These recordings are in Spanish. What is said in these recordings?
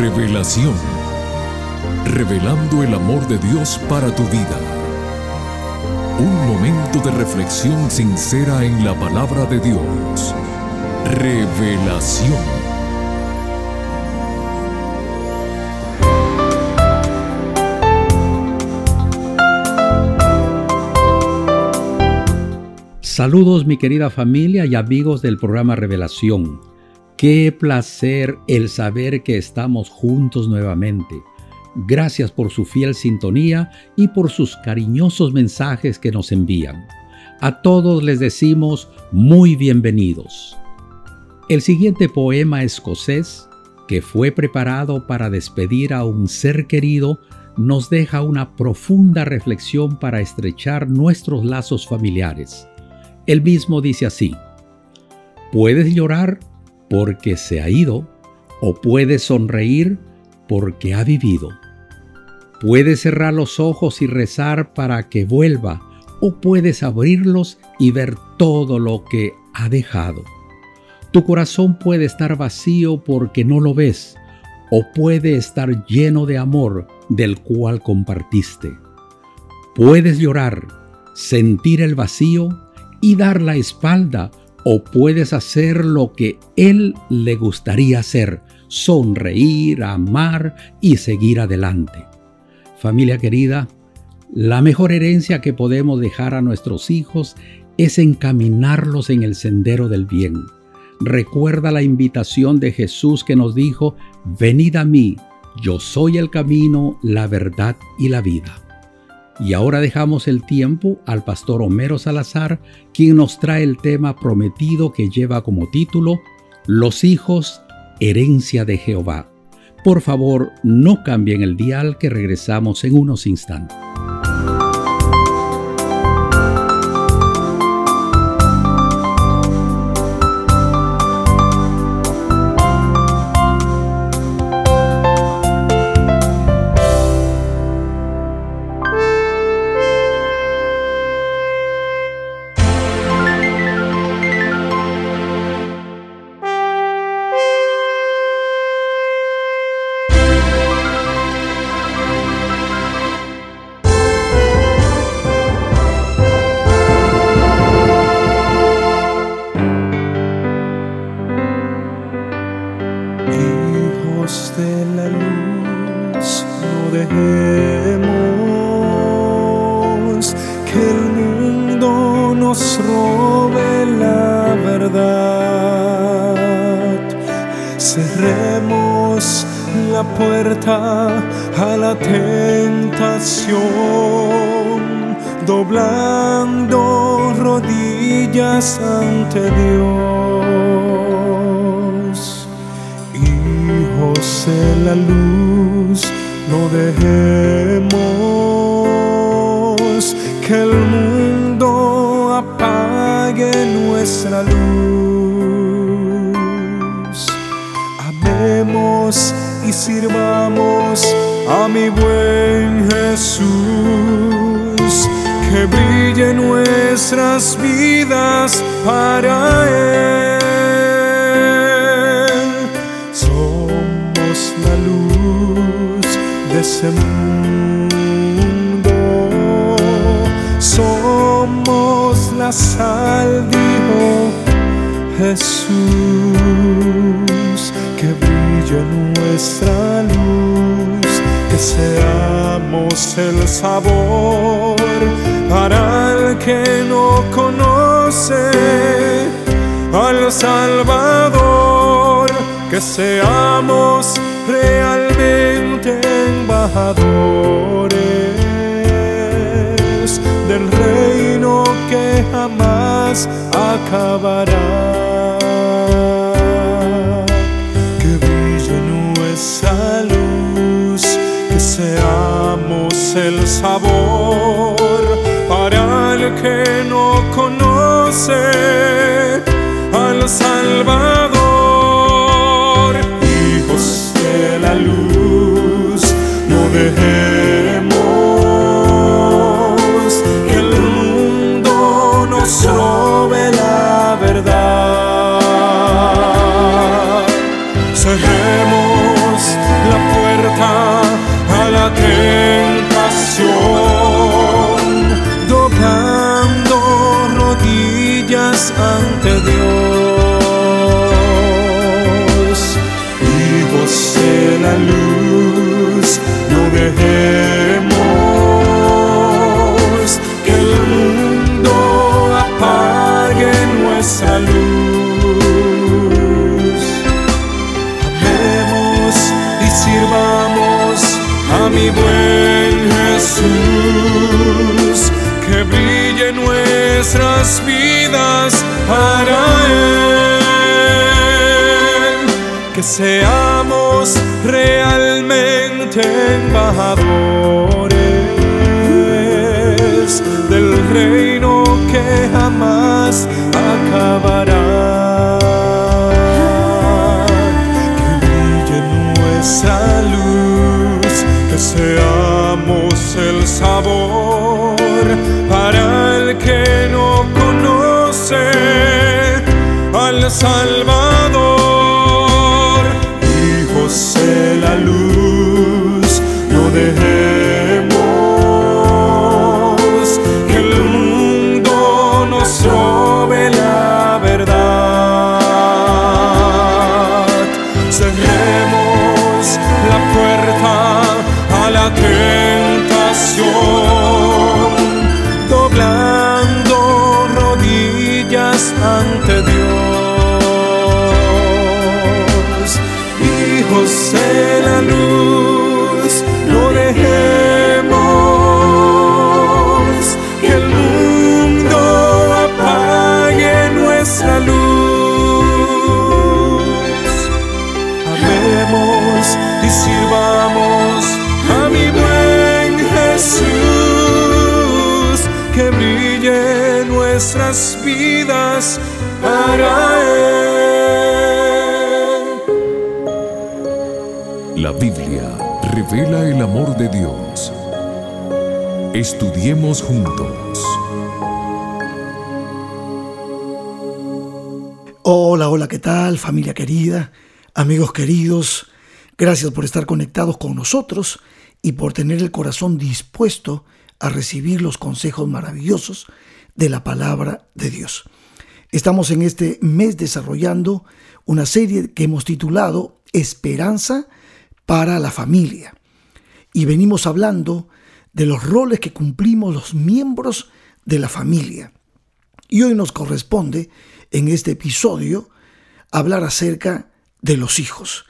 Revelación. Revelando el amor de Dios para tu vida. Un momento de reflexión sincera en la palabra de Dios. Revelación. Saludos mi querida familia y amigos del programa Revelación. Qué placer el saber que estamos juntos nuevamente. Gracias por su fiel sintonía y por sus cariñosos mensajes que nos envían. A todos les decimos muy bienvenidos. El siguiente poema escocés, que fue preparado para despedir a un ser querido, nos deja una profunda reflexión para estrechar nuestros lazos familiares. El mismo dice así, puedes llorar porque se ha ido o puedes sonreír porque ha vivido. Puedes cerrar los ojos y rezar para que vuelva o puedes abrirlos y ver todo lo que ha dejado. Tu corazón puede estar vacío porque no lo ves o puede estar lleno de amor del cual compartiste. Puedes llorar, sentir el vacío y dar la espalda o puedes hacer lo que Él le gustaría hacer, sonreír, amar y seguir adelante. Familia querida, la mejor herencia que podemos dejar a nuestros hijos es encaminarlos en el sendero del bien. Recuerda la invitación de Jesús que nos dijo, venid a mí, yo soy el camino, la verdad y la vida. Y ahora dejamos el tiempo al pastor Homero Salazar, quien nos trae el tema prometido que lleva como título Los hijos, herencia de Jehová. Por favor, no cambien el dial que regresamos en unos instantes. Rodillas ante Dios. Hijos de la luz, no dejemos que el mundo apague nuestra luz. Amemos y sirvamos a mi buen Jesús, que brille nuestras vidas para Él. Somos la luz de ese mundo, somos la sal, dijo Jesús que brille nuestra luz, que seamos el sabor para el que no conoce al Salvador, que seamos realmente embajadores del reino que jamás acabará. Conoce ante Dios. Hijos de la luz, nuestras vidas para Él, que seamos realmente embajadores del reino que jamás acabará. Que brille nuestra luz, que seamos el sabor nuestras vidas para Él. La Biblia revela el amor de Dios. Estudiemos juntos. Hola, hola, ¿qué tal familia querida? Amigos queridos, gracias por estar conectados con nosotros y por tener el corazón dispuesto a recibir los consejos maravillosos de la palabra de Dios. Estamos en este mes desarrollando una serie que hemos titulado Esperanza para la familia. Y venimos hablando de los roles que cumplimos los miembros de la familia. Y hoy nos corresponde, en este episodio, hablar acerca de los hijos.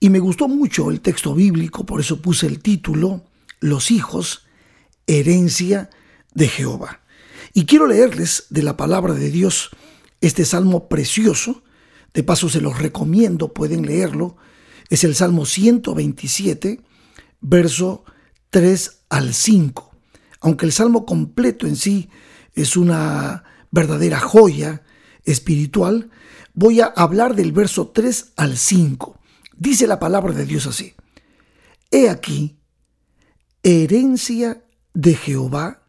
Y me gustó mucho el texto bíblico, por eso puse el título, Los hijos, herencia de Jehová. Y quiero leerles de la palabra de Dios este salmo precioso. De paso se los recomiendo, pueden leerlo. Es el Salmo 127, verso 3 al 5. Aunque el salmo completo en sí es una verdadera joya espiritual, voy a hablar del verso 3 al 5. Dice la palabra de Dios así. He aquí, herencia de Jehová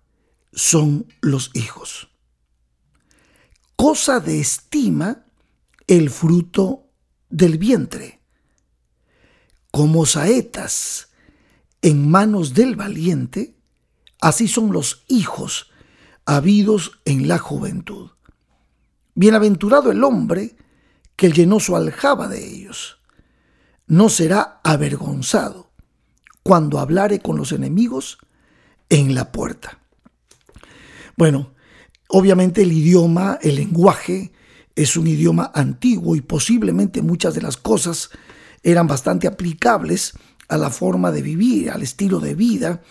son los hijos. Cosa de estima el fruto del vientre. Como saetas en manos del valiente, así son los hijos habidos en la juventud. Bienaventurado el hombre que llenó su aljaba de ellos. No será avergonzado cuando hablare con los enemigos en la puerta. Bueno, obviamente el idioma, el lenguaje, es un idioma antiguo y posiblemente muchas de las cosas eran bastante aplicables a la forma de vivir, al estilo de vida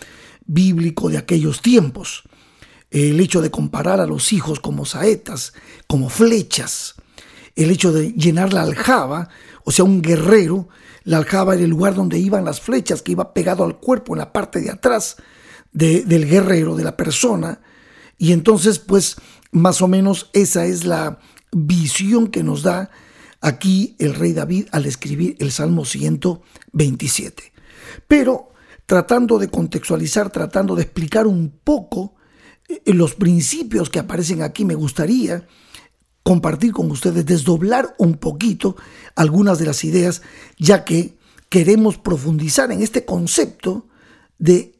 bíblico de aquellos tiempos. El hecho de comparar a los hijos como saetas, como flechas, el hecho de llenar la aljaba, o sea, un guerrero, la aljaba era el lugar donde iban las flechas, que iba pegado al cuerpo en la parte de atrás de- del guerrero, de la persona. Y entonces, pues, más o menos esa es la visión que nos da aquí el rey David al escribir el Salmo 127. Pero tratando de contextualizar, tratando de explicar un poco eh, los principios que aparecen aquí, me gustaría compartir con ustedes, desdoblar un poquito algunas de las ideas, ya que queremos profundizar en este concepto de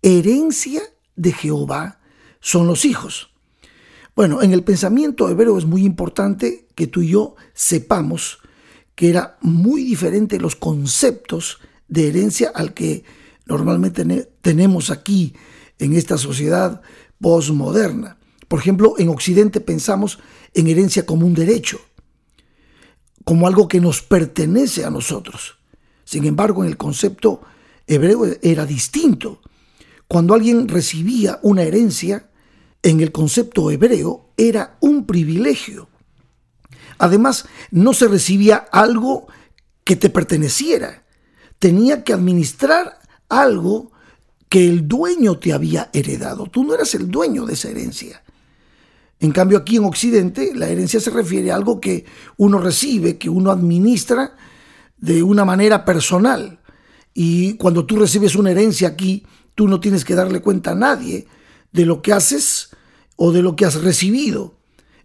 herencia de Jehová son los hijos. Bueno, en el pensamiento hebreo es muy importante que tú y yo sepamos que era muy diferente los conceptos de herencia al que normalmente tenemos aquí en esta sociedad postmoderna. Por ejemplo, en Occidente pensamos en herencia como un derecho, como algo que nos pertenece a nosotros. Sin embargo, en el concepto hebreo era distinto. Cuando alguien recibía una herencia, en el concepto hebreo era un privilegio. Además, no se recibía algo que te perteneciera. Tenía que administrar algo que el dueño te había heredado. Tú no eras el dueño de esa herencia. En cambio, aquí en Occidente, la herencia se refiere a algo que uno recibe, que uno administra de una manera personal. Y cuando tú recibes una herencia aquí, tú no tienes que darle cuenta a nadie de lo que haces o de lo que has recibido.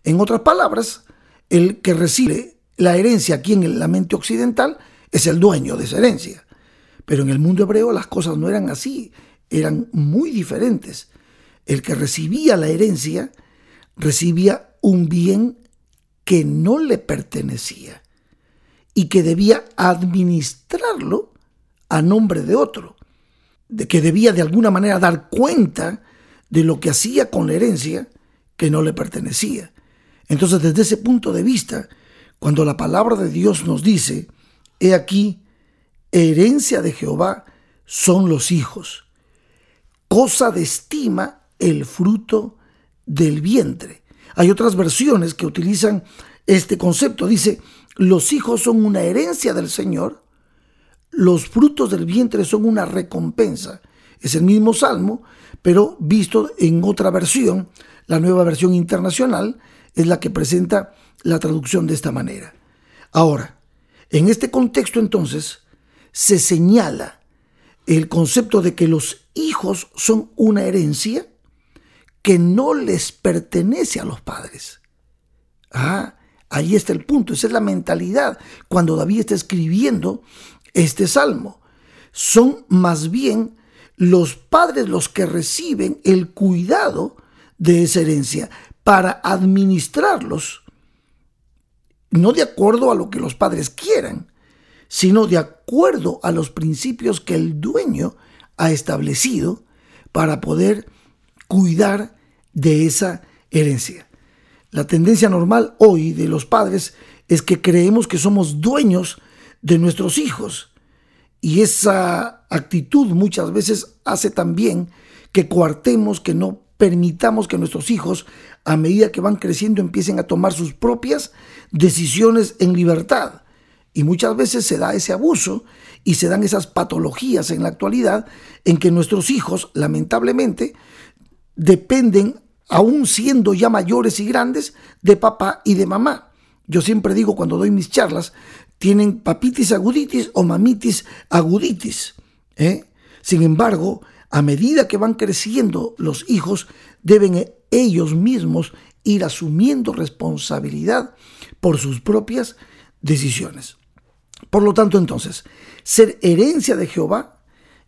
En otras palabras, el que recibe la herencia aquí en la mente occidental es el dueño de esa herencia. Pero en el mundo hebreo las cosas no eran así, eran muy diferentes. El que recibía la herencia recibía un bien que no le pertenecía y que debía administrarlo a nombre de otro, de que debía de alguna manera dar cuenta de lo que hacía con la herencia que no le pertenecía. Entonces, desde ese punto de vista, cuando la palabra de Dios nos dice, he aquí, herencia de Jehová son los hijos, cosa de estima el fruto del vientre. Hay otras versiones que utilizan este concepto. Dice, los hijos son una herencia del Señor, los frutos del vientre son una recompensa. Es el mismo salmo, pero visto en otra versión, la nueva versión internacional es la que presenta la traducción de esta manera. Ahora, en este contexto entonces, se señala el concepto de que los hijos son una herencia que no les pertenece a los padres. Ah, ahí está el punto, esa es la mentalidad cuando David está escribiendo este salmo. Son más bien los padres los que reciben el cuidado de esa herencia para administrarlos, no de acuerdo a lo que los padres quieran, sino de acuerdo a los principios que el dueño ha establecido para poder cuidar de esa herencia. La tendencia normal hoy de los padres es que creemos que somos dueños de nuestros hijos y esa actitud muchas veces hace también que coartemos, que no permitamos que nuestros hijos, a medida que van creciendo, empiecen a tomar sus propias decisiones en libertad. Y muchas veces se da ese abuso y se dan esas patologías en la actualidad en que nuestros hijos, lamentablemente, dependen aún siendo ya mayores y grandes, de papá y de mamá. Yo siempre digo cuando doy mis charlas, tienen papitis aguditis o mamitis aguditis. ¿Eh? Sin embargo, a medida que van creciendo los hijos, deben ellos mismos ir asumiendo responsabilidad por sus propias decisiones. Por lo tanto, entonces, ser herencia de Jehová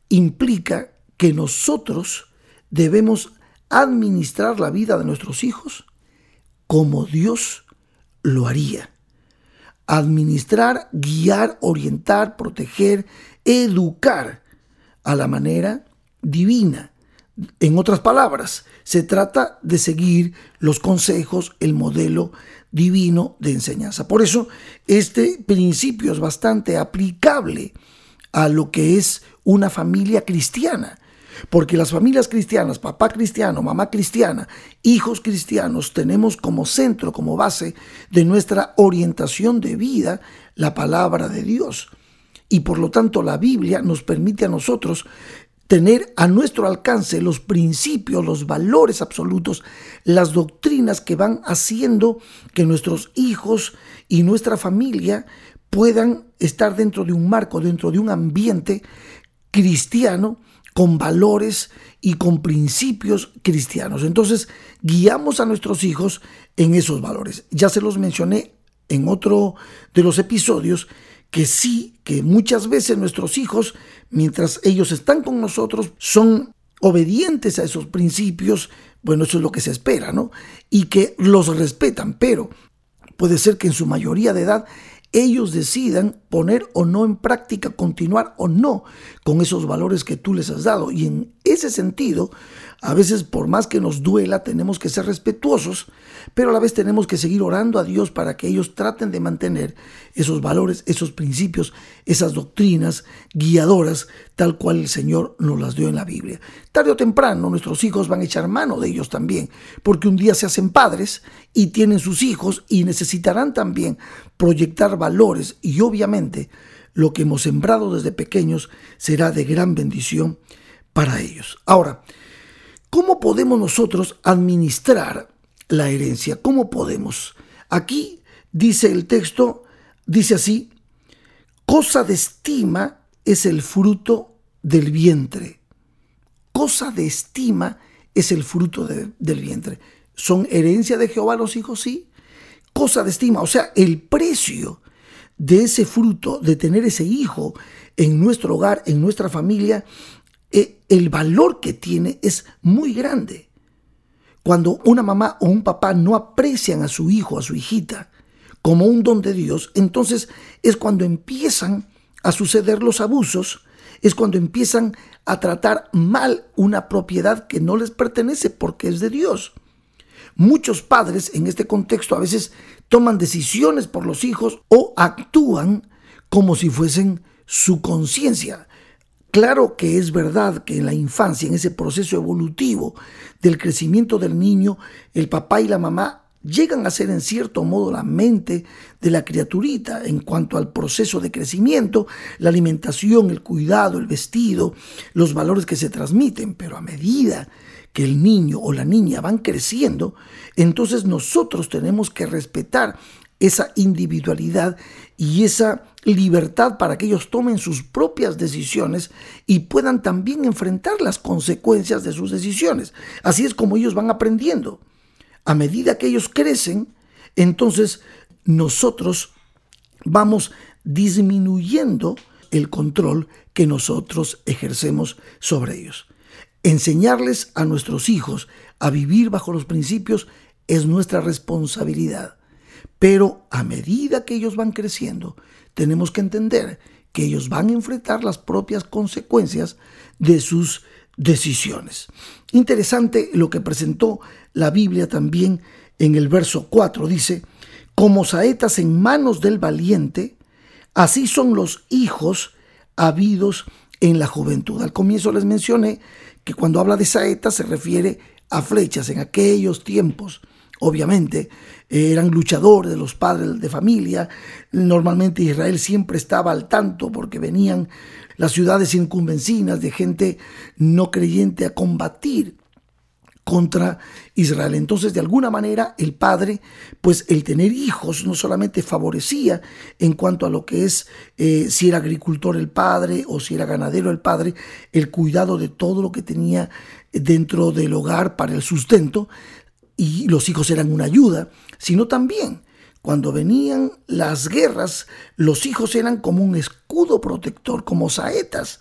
implica que nosotros debemos administrar la vida de nuestros hijos como Dios lo haría. Administrar, guiar, orientar, proteger, educar a la manera divina. En otras palabras, se trata de seguir los consejos, el modelo divino de enseñanza. Por eso, este principio es bastante aplicable a lo que es una familia cristiana. Porque las familias cristianas, papá cristiano, mamá cristiana, hijos cristianos, tenemos como centro, como base de nuestra orientación de vida la palabra de Dios. Y por lo tanto la Biblia nos permite a nosotros tener a nuestro alcance los principios, los valores absolutos, las doctrinas que van haciendo que nuestros hijos y nuestra familia puedan estar dentro de un marco, dentro de un ambiente cristiano con valores y con principios cristianos. Entonces, guiamos a nuestros hijos en esos valores. Ya se los mencioné en otro de los episodios que sí, que muchas veces nuestros hijos, mientras ellos están con nosotros, son obedientes a esos principios, Bueno, eso es lo que se espera, ¿no? Y que los respetan, pero puede ser que en su mayoría de edad ellos decidan poner o no en práctica, continuar o no con esos valores que tú les has dado. Y en ese sentido, a veces por más que nos duela, tenemos que ser respetuosos, pero a la vez tenemos que seguir orando a Dios para que ellos traten de mantener esos valores, esos principios, esas doctrinas guiadoras, tal cual el Señor nos las dio en la Biblia. Tarde o temprano nuestros hijos van a echar mano de ellos también, porque un día se hacen padres y tienen sus hijos y necesitarán también proyectar valores y obviamente lo que hemos sembrado desde pequeños será de gran bendición para ellos. Ahora, ¿cómo podemos nosotros administrar la herencia? ¿Cómo podemos? Aquí dice el texto, dice así, cosa de estima es el fruto del vientre. Cosa de estima es el fruto del vientre. ¿Son herencia de Jehová los hijos? Sí. Cosa de estima, o sea, el precio de ese fruto, de tener ese hijo en nuestro hogar, en nuestra familia, eh, el valor que tiene es muy grande. Cuando una mamá o un papá no aprecian a su hijo, a su hijita, como un don de Dios, entonces es cuando empiezan a suceder los abusos, es cuando empiezan a tratar mal una propiedad que no les pertenece porque es de Dios. Muchos padres en este contexto a veces toman decisiones por los hijos o actúan como si fuesen su conciencia. Claro que es verdad que en la infancia, en ese proceso evolutivo del crecimiento del niño, el papá y la mamá llegan a ser en cierto modo la mente de la criaturita en cuanto al proceso de crecimiento, la alimentación, el cuidado, el vestido, los valores que se transmiten, pero a medida que el niño o la niña van creciendo, entonces nosotros tenemos que respetar esa individualidad y esa libertad para que ellos tomen sus propias decisiones y puedan también enfrentar las consecuencias de sus decisiones. Así es como ellos van aprendiendo. A medida que ellos crecen, entonces nosotros vamos disminuyendo el control que nosotros ejercemos sobre ellos. Enseñarles a nuestros hijos a vivir bajo los principios es nuestra responsabilidad. Pero a medida que ellos van creciendo, tenemos que entender que ellos van a enfrentar las propias consecuencias de sus decisiones. Interesante lo que presentó la Biblia también en el verso 4. Dice, como saetas en manos del valiente, así son los hijos habidos en la juventud. Al comienzo les mencioné que cuando habla de saetas se refiere a flechas en aquellos tiempos. Obviamente eran luchadores de los padres de familia. Normalmente Israel siempre estaba al tanto porque venían las ciudades circunvencinas de gente no creyente a combatir contra Israel. Entonces, de alguna manera, el padre, pues el tener hijos no solamente favorecía en cuanto a lo que es eh, si era agricultor el padre o si era ganadero el padre, el cuidado de todo lo que tenía dentro del hogar para el sustento, y los hijos eran una ayuda, sino también cuando venían las guerras, los hijos eran como un escudo protector, como saetas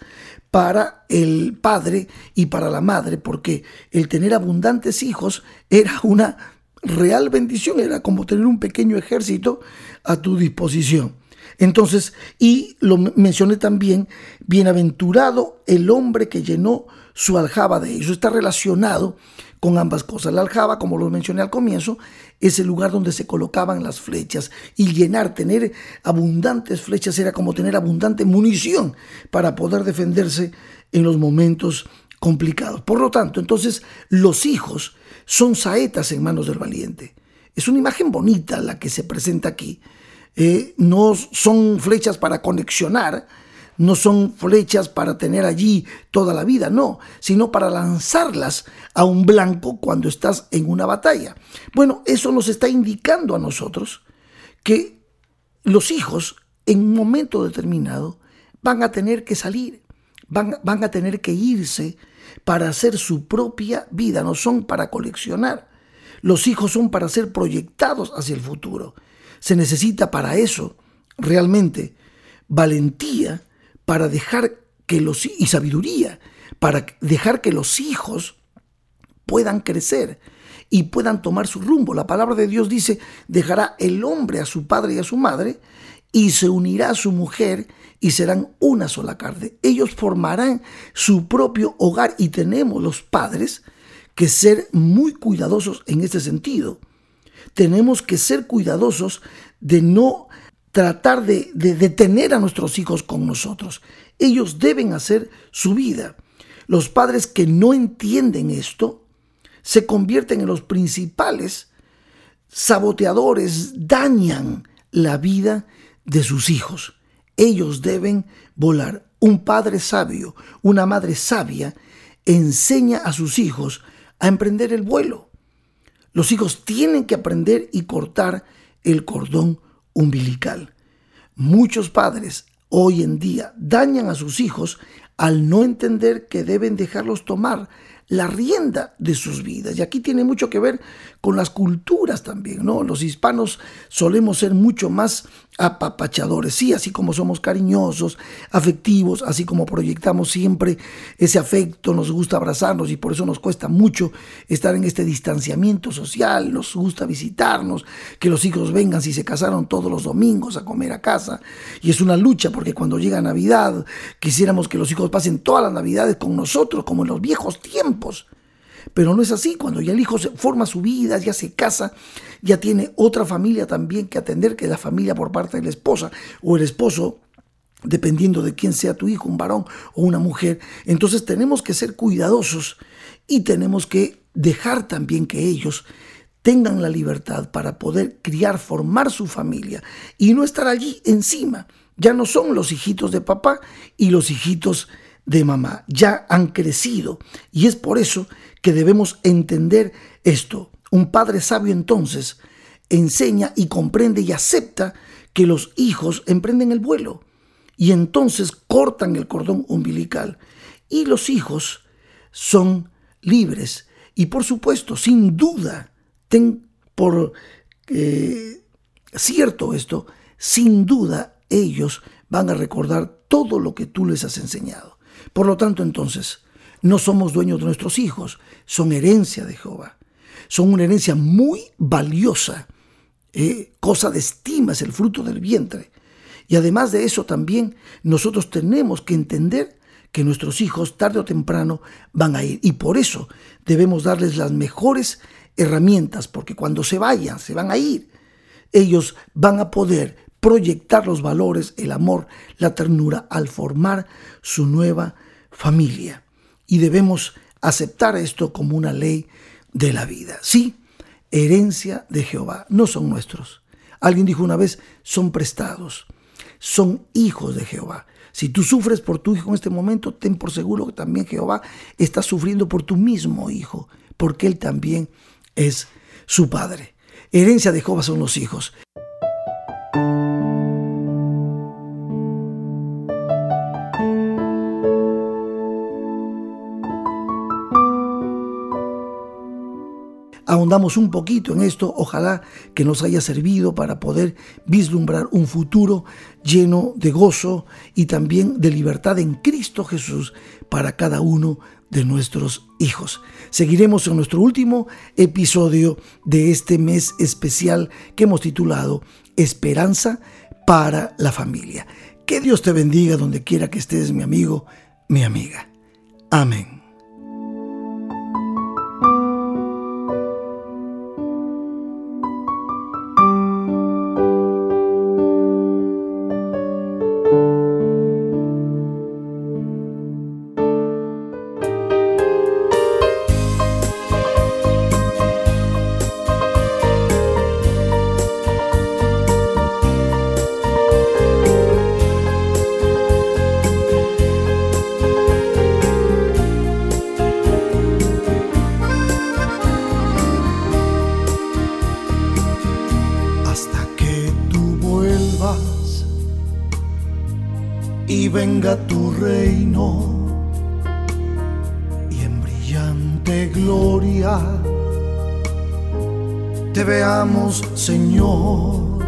para el padre y para la madre, porque el tener abundantes hijos era una real bendición, era como tener un pequeño ejército a tu disposición. Entonces, y lo mencioné también, bienaventurado el hombre que llenó su aljaba de eso. Está relacionado con ambas cosas. La aljaba, como lo mencioné al comienzo, es el lugar donde se colocaban las flechas y llenar, tener abundantes flechas era como tener abundante munición para poder defenderse en los momentos complicados. Por lo tanto, entonces los hijos son saetas en manos del valiente. Es una imagen bonita la que se presenta aquí. Eh, no son flechas para conexionar, no son flechas para tener allí toda la vida, no, sino para lanzarlas a un blanco cuando estás en una batalla. Bueno, eso nos está indicando a nosotros que los hijos en un momento determinado van a tener que salir, van, van a tener que irse para hacer su propia vida, no son para coleccionar. Los hijos son para ser proyectados hacia el futuro. Se necesita para eso realmente valentía para dejar que los y sabiduría para dejar que los hijos puedan crecer y puedan tomar su rumbo. La palabra de Dios dice, dejará el hombre a su padre y a su madre y se unirá a su mujer y serán una sola carne. Ellos formarán su propio hogar y tenemos los padres que ser muy cuidadosos en este sentido. Tenemos que ser cuidadosos de no tratar de, detener a nuestros hijos con nosotros. Ellos deben hacer su vida. Los padres que no entienden esto se convierten en los principales saboteadores, dañan la vida de sus hijos. Ellos deben volar. Un padre sabio, una madre sabia, enseña a sus hijos a emprender el vuelo. Los hijos tienen que aprender y cortar el cordón umbilical. Muchos padres hoy en día dañan a sus hijos al no entender que deben dejarlos tomar la rienda de sus vidas. Y aquí tiene mucho que ver con las culturas también, ¿no? Los hispanos solemos ser mucho más apapachadores, sí, así como somos cariñosos, afectivos, así como proyectamos siempre ese afecto, nos gusta abrazarnos y por eso nos cuesta mucho estar en este distanciamiento social, nos gusta visitarnos, que los hijos vengan si se casaron todos los domingos a comer a casa. Y es una lucha porque cuando llega Navidad quisiéramos que los hijos pasen todas las Navidades con nosotros, como en los viejos tiempos. Pero no es así, cuando ya el hijo se forma su vida, ya se casa, ya tiene otra familia también que atender, que la familia por parte de la esposa o el esposo dependiendo de quién sea tu hijo, un varón o una mujer. Entonces tenemos que ser cuidadosos y tenemos que dejar también que ellos tengan la libertad para poder criar, formar su familia y no estar allí encima. Ya no son los hijitos de papá y los hijitos de mamá, ya han crecido. Y es por eso que debemos entender esto. Un padre sabio entonces enseña y comprende y acepta que los hijos emprenden el vuelo. Y entonces cortan el cordón umbilical. Y los hijos son libres. Y por supuesto, sin duda, ten por eh, cierto esto, sin duda ellos van a recordar todo lo que tú les has enseñado. Por lo tanto, entonces, no somos dueños de nuestros hijos, son herencia de Jehová. Son una herencia muy valiosa, eh, cosa de estima, es el fruto del vientre. Y además de eso también nosotros tenemos que entender que nuestros hijos tarde o temprano van a ir. Y por eso debemos darles las mejores herramientas, porque cuando se vayan, se van a ir, ellos van a poder proyectar los valores, el amor, la ternura al formar su nueva familia y debemos aceptar esto como una ley de la vida. Sí, herencia de Jehová, no son nuestros. Alguien dijo una vez, son prestados, son hijos de Jehová. Si tú sufres por tu hijo en este momento, ten por seguro que también Jehová está sufriendo por tu mismo hijo, porque él también es su padre. Herencia de Jehová son los hijos. Ahondamos un poquito en esto, ojalá que nos haya servido para poder vislumbrar un futuro lleno de gozo y también de libertad en Cristo Jesús para cada uno de nuestros hijos. Seguiremos en nuestro último episodio de este mes especial que hemos titulado Esperanza para la familia. Que Dios te bendiga donde quiera que estés, mi amigo, mi amiga. Amén. Te veamos, Señor.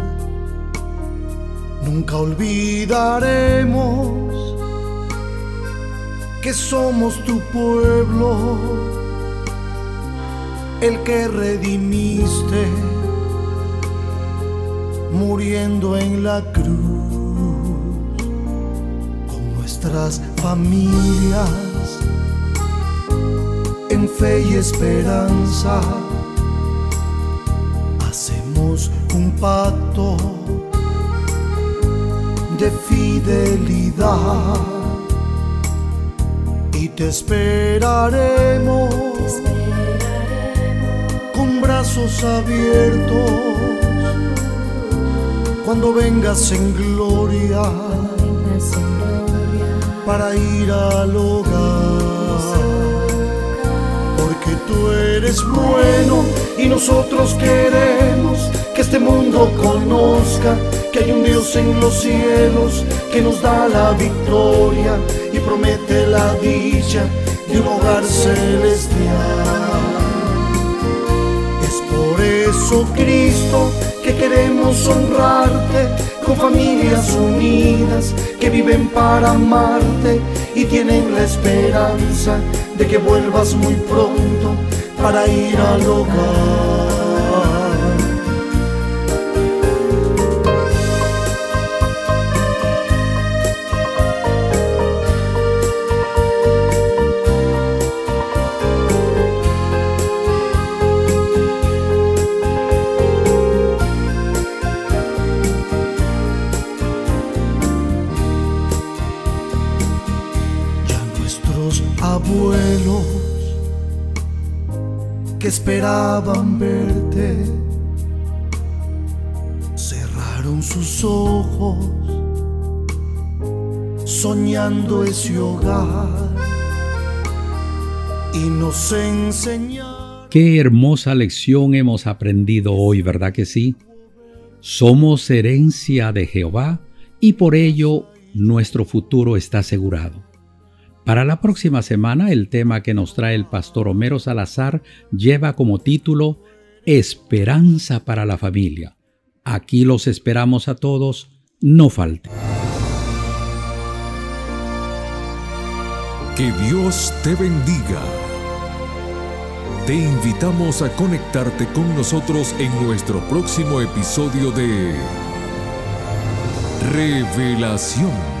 Nunca olvidaremos que somos tu pueblo, el que redimiste, muriendo en la cruz, con nuestras familias, en fe y esperanza, un pacto de fidelidad y te esperaremos brazos abiertos cuando vengas en gloria para ir al hogar. Tú eres bueno y nosotros queremos que este mundo conozca que hay un Dios en los cielos que nos da la victoria y promete la dicha de un hogar celestial. Por eso, Cristo, que queremos honrarte con familias unidas que viven para amarte y tienen la esperanza que vuelvas muy pronto para ir al hogar. Esperaban verte. Cerraron sus ojos, soñando ese hogar. Y nos enseñaron. Qué hermosa lección hemos aprendido hoy, ¿verdad que sí? Somos herencia de Jehová y por ello nuestro futuro está asegurado. Para la próxima semana el tema que nos trae el pastor Homero Salazar lleva como título Esperanza para la familia. Aquí los esperamos a todos, no falte. Que Dios te bendiga. Te invitamos a conectarte con nosotros en nuestro próximo episodio de Revelación